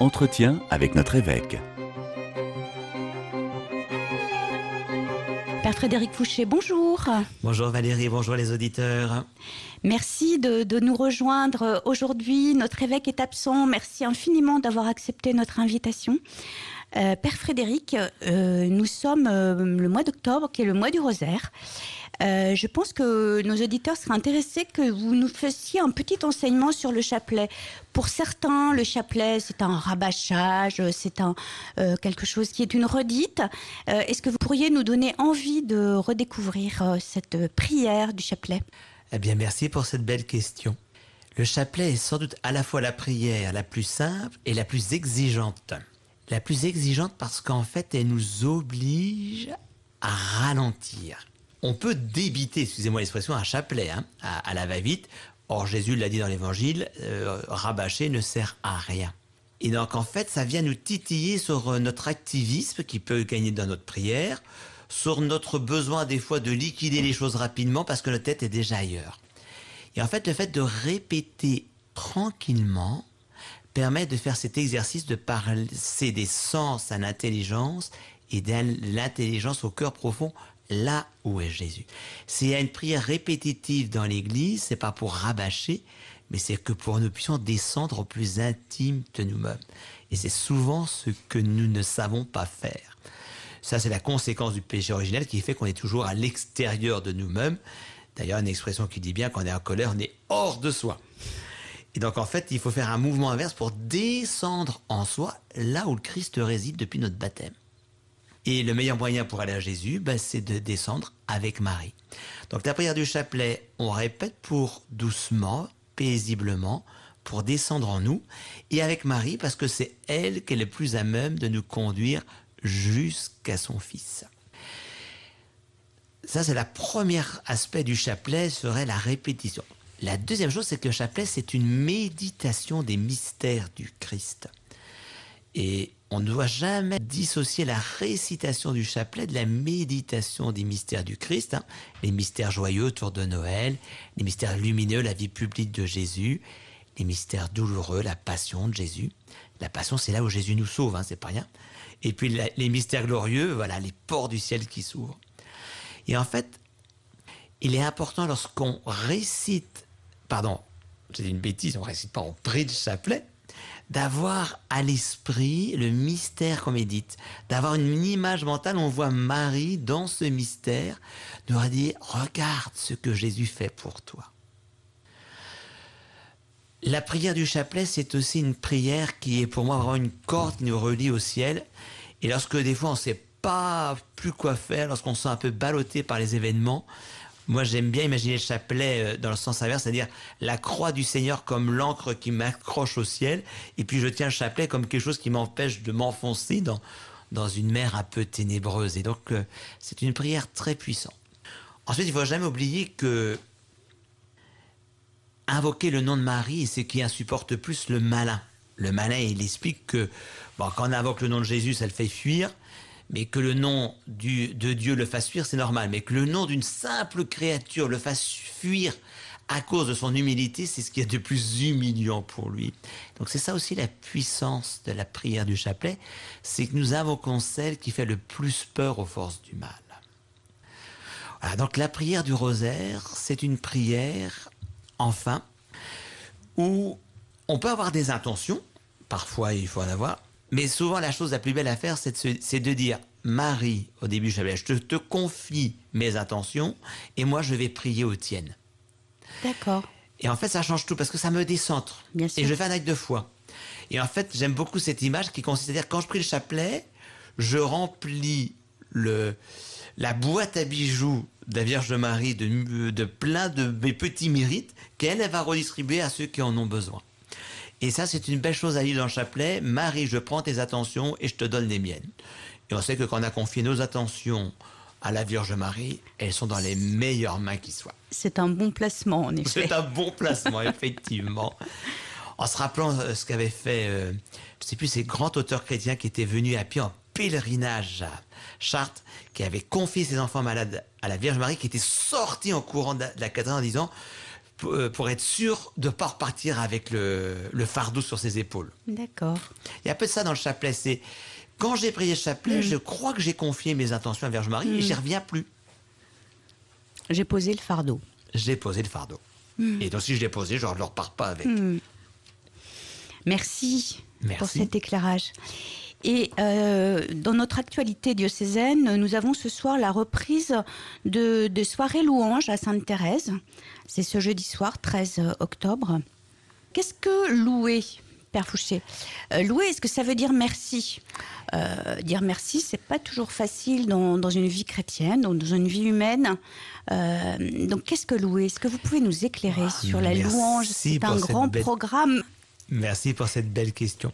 Entretien avec notre évêque. Père Frédéric Fouché, bonjour. Bonjour Valérie, bonjour les auditeurs. Merci de, nous rejoindre aujourd'hui. Notre évêque est absent. Merci infiniment d'avoir accepté notre invitation. Euh, Père Frédéric, euh, nous sommes euh, le mois d'octobre, qui est le mois du rosaire. Je pense que nos auditeurs seraient intéressés que vous nous fassiez un petit enseignement sur le chapelet. Pour certains, le chapelet, c'est un rabâchage, c'est un, quelque chose qui est une redite. Est-ce que vous pourriez nous donner envie de redécouvrir cette prière du chapelet? Eh bien, merci pour cette belle question. Le chapelet est sans doute à la fois la prière la plus simple et la plus exigeante. La plus exigeante parce qu'en fait, elle nous oblige à ralentir, on peut débiter, excusez-moi l'expression, un chapelet hein, à, la va-vite. Or, Jésus l'a dit dans l'évangile, euh, rabâcher ne sert à rien. Et donc, en fait, ça vient nous titiller sur euh, notre activisme qui peut gagner dans notre prière, sur notre besoin des fois de liquider les choses rapidement parce que notre tête est déjà ailleurs. Et en fait, le fait de répéter tranquillement permet de faire cet exercice de passer des sens à l'intelligence et de l'intelligence au cœur profond là où est Jésus. A une prière répétitive dans l'Église, c'est pas pour rabâcher, mais c'est que pour nous puissions descendre au plus intime de nous-mêmes. Et c'est souvent ce que nous ne savons pas faire. Ça, c'est la conséquence du péché originel qui fait qu'on est toujours à l'extérieur de nous-mêmes. D'ailleurs, une expression qui dit bien qu'on est en colère, on est hors de soi. Et donc, en fait, il faut faire un mouvement inverse pour descendre en soi, là où le Christ réside depuis notre baptême. Et le meilleur moyen pour aller à Jésus, ben, c'est de descendre avec Marie. Donc la prière du chapelet, on répète pour doucement, paisiblement, pour descendre en nous, et avec Marie, parce que c'est elle qui est le plus à même de nous conduire jusqu'à son Fils. Ça, c'est le premier aspect du chapelet, serait la répétition. La deuxième chose, c'est que le chapelet, c'est une méditation des mystères du Christ. Et on ne doit jamais dissocier la récitation du chapelet de la méditation des mystères du Christ, hein. les mystères joyeux autour de Noël, les mystères lumineux, la vie publique de Jésus, les mystères douloureux, la passion de Jésus. La passion, c'est là où Jésus nous sauve, hein, c'est pas rien. Et puis les mystères glorieux, voilà, les ports du ciel qui s'ouvrent. Et en fait, il est important lorsqu'on récite, pardon, c'est une bêtise, on récite pas, on prie le chapelet, d'avoir à l'esprit le mystère qu'on médite, d'avoir une image mentale, on voit Marie dans ce mystère, nous dire regarde ce que Jésus fait pour toi. La prière du chapelet, c'est aussi une prière qui est pour moi vraiment une corde qui nous relie au ciel. Et lorsque des fois on ne sait pas plus quoi faire, lorsqu'on se sent un peu ballotté par les événements, moi, j'aime bien imaginer le chapelet euh, dans le sens inverse, c'est-à-dire la croix du Seigneur comme l'encre qui m'accroche au ciel, et puis je tiens le chapelet comme quelque chose qui m'empêche de m'enfoncer dans, dans une mer un peu ténébreuse. Et donc, euh, c'est une prière très puissante. Ensuite, il ne faut jamais oublier que invoquer le nom de Marie, c'est ce qui insupporte plus le malin. Le malin, il explique que quand on invoque le nom de Jésus, ça le fait fuir mais que le nom de Dieu le fasse fuir, c'est normal. Mais que le nom d'une simple créature le fasse fuir à cause de son humilité, c'est ce qui est de plus humiliant pour lui. Donc c'est ça aussi la puissance de la prière du chapelet, c'est que nous invoquons celle qui fait le plus peur aux forces du mal. donc la prière du rosaire, c'est une prière, enfin, où on peut avoir des intentions, parfois il faut en avoir, mais souvent, la chose la plus belle à faire, c'est de, dire Marie, au début, je te, confie mes intentions et moi, je vais prier aux tiennes. D'accord. Et en fait, ça change tout parce que ça me décentre. Bien sûr. Et je fais un acte de foi. Et en fait, j'aime beaucoup cette image qui consiste à dire quand je prie le chapelet, je remplis le, la boîte à bijoux de la Vierge de Marie de, de plein de mes petits mérites qu'elle va redistribuer à ceux qui en ont besoin. Et ça, c'est une belle chose à lire dans le chapelet. Marie, je prends tes attentions et je te donne les miennes. Et on sait que quand on a confié nos attentions à la Vierge Marie, elles sont dans les meilleures mains qui soient. C'est un bon placement, en effet. C'est un bon placement, effectivement. En se rappelant euh, ce qu'avait fait, euh, je ne sais plus, ces grands auteurs chrétiens qui étaient venus à pied en pèlerinage à Chartres, qui avait confié ses enfants malades à la Vierge Marie, qui était sorti en courant de la cathédrale en disant pour, euh, pour être sûr de ne pas repartir avec le, le fardeau sur ses épaules. D'accord. Il y a un peu de ça dans le chapelet. C'est quand j'ai prié le chapelet, je crois que j'ai confié mes intentions à Vierge Marie et j'y reviens plus. J'ai posé le fardeau. J'ai posé le fardeau. Et donc si je l'ai posé, je ne repars pas avec. Merci, Merci. pour cet éclairage. Et euh, dans notre actualité diocésaine, nous avons ce soir la reprise de, de soirée louange à Sainte-Thérèse. C'est ce jeudi soir, 13 octobre. Qu'est-ce que louer, Père Fouché? Euh, Louer, est-ce que ça veut dire merci? Euh, Dire merci, c'est pas toujours facile dans, dans une vie chrétienne, dans dans une vie humaine. Euh, donc, qu'est-ce que louer? Est-ce que vous pouvez nous éclairer Ah, sur la louange? C'est un grand belle- programme. Merci pour cette belle question.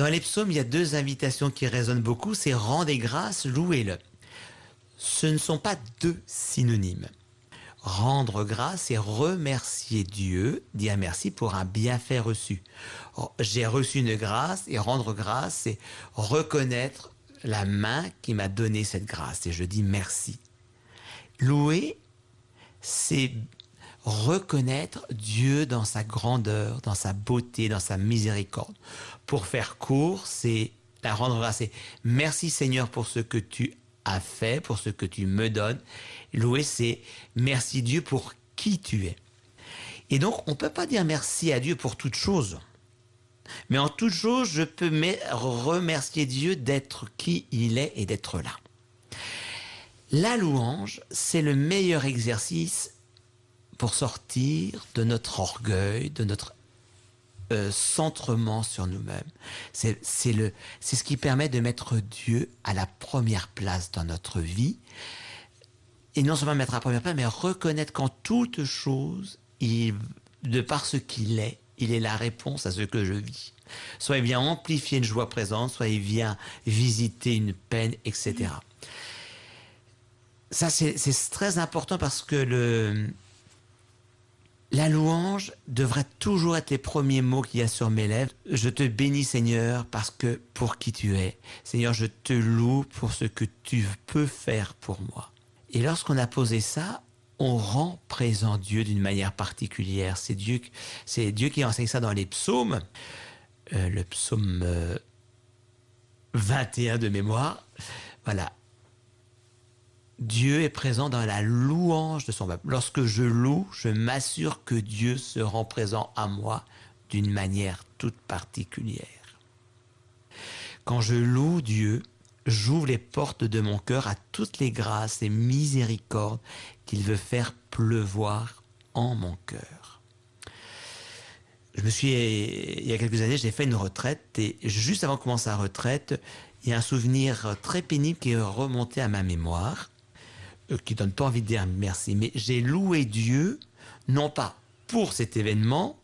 Dans les psaumes, il y a deux invitations qui résonnent beaucoup, c'est rendez grâce, louez-le. Ce ne sont pas deux synonymes. Rendre grâce et remercier Dieu, dire merci pour un bienfait reçu. J'ai reçu une grâce et rendre grâce, c'est reconnaître la main qui m'a donné cette grâce et je dis merci. Louer, c'est reconnaître Dieu dans sa grandeur, dans sa beauté, dans sa miséricorde. Pour faire court, c'est la rendre grâce. Merci Seigneur pour ce que tu as fait, pour ce que tu me donnes. Louer, c'est merci Dieu pour qui tu es. Et donc, on ne peut pas dire merci à Dieu pour toute chose. Mais en toute chose, je peux me- remercier Dieu d'être qui il est et d'être là. La louange, c'est le meilleur exercice pour sortir de notre orgueil, de notre euh, centrement sur nous-mêmes. C'est ce qui permet de mettre Dieu à la première place dans notre vie. Et non seulement mettre à la première place, mais reconnaître qu'en toute chose, il, de par ce qu'il est, il est la réponse à ce que je vis. Soit il vient amplifier une joie présente, soit il vient visiter une peine, etc. Ça, c'est très important parce que le, la louange devrait toujours être les premiers mots qu'il y a sur mes lèvres. Je te bénis Seigneur parce que pour qui tu es. Seigneur, je te loue pour ce que tu peux faire pour moi. Et lorsqu'on a posé ça, on rend présent Dieu d'une manière particulière. C'est Dieu, c'est Dieu qui enseigne ça dans les psaumes. Euh, le psaume euh, 21 de mémoire. Voilà. Dieu est présent dans la louange de son peuple. Lorsque je loue, je m'assure que Dieu se rend présent à moi d'une manière toute particulière. Quand je loue Dieu, j'ouvre les portes de mon cœur à toutes les grâces et miséricordes qu'il veut faire pleuvoir en mon cœur. Je me suis, il y a quelques années, j'ai fait une retraite et juste avant de commencer la retraite, il y a un souvenir très pénible qui est remonté à ma mémoire qui donne pas envie de dire merci, mais j'ai loué Dieu, non pas pour cet événement,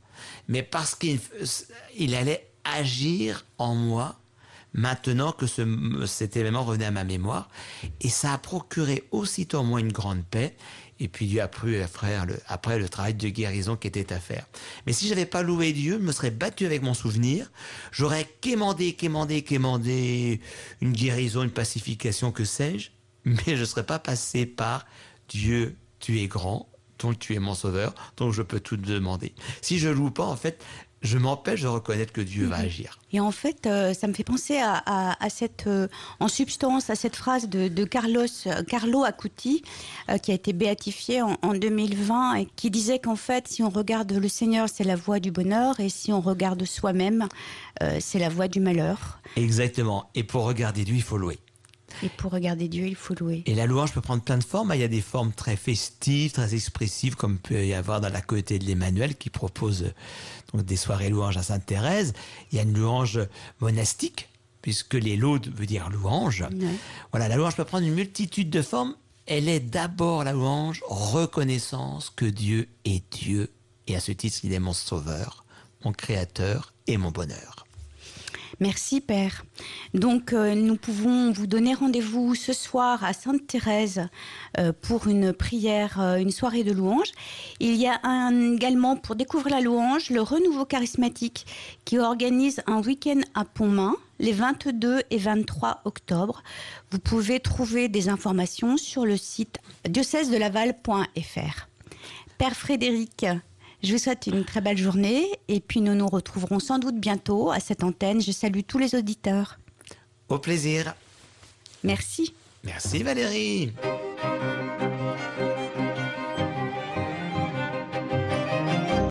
mais parce qu'il il allait agir en moi maintenant que ce- cet événement revenait à ma mémoire. Et ça a procuré aussitôt en moi une grande paix. Et puis Dieu a pris après le, après le travail de guérison qui était à faire. Mais si j'avais pas loué Dieu, je me serais battu avec mon souvenir. J'aurais quémandé, quémandé, quémandé une guérison, une pacification, que sais-je. Mais je ne serais pas passé par Dieu, tu es grand, donc tu es mon sauveur, donc je peux tout te demander. Si je loue pas, en fait, je m'empêche de reconnaître que Dieu va agir. Et en fait, euh, ça me fait penser à, à- à cette, euh, en substance, à cette phrase de, de Carlos, Carlo Acuti, euh, qui a été béatifié en, en 2020 et qui disait qu'en fait, si on regarde le Seigneur, c'est la voie du bonheur, et si on regarde soi-même, c'est la voie du malheur. Exactement. Et pour regarder Dieu, il faut louer. Et pour regarder Dieu, il faut louer. Et la louange peut prendre plein de formes. Il y a des formes très festives, très expressives, comme peut y avoir dans la communauté de l'Emmanuel qui propose euh, donc des soirées louanges à Sainte-Thérèse. Il y a une louange monastique, puisque les laudes veut dire louange. Ouais. Voilà, la louange peut prendre une multitude de formes. Elle est d'abord la louange, reconnaissance que Dieu est Dieu. Et à ce titre, il est mon sauveur, mon créateur et mon bonheur. Merci Père. Donc euh, nous pouvons vous donner rendez-vous ce soir à Sainte-Thérèse euh, pour une prière, euh, une soirée de louange. Il y a également pour découvrir la louange le Renouveau charismatique qui organise un week-end à Pontmain les 22 et 23 octobre. Vous pouvez trouver des informations sur le site diocèse-de-laval.fr. Père Frédéric, je vous souhaite une très belle journée et puis nous nous retrouverons sans doute bientôt à cette antenne. Je salue tous les auditeurs. Au plaisir. Merci. Merci Valérie.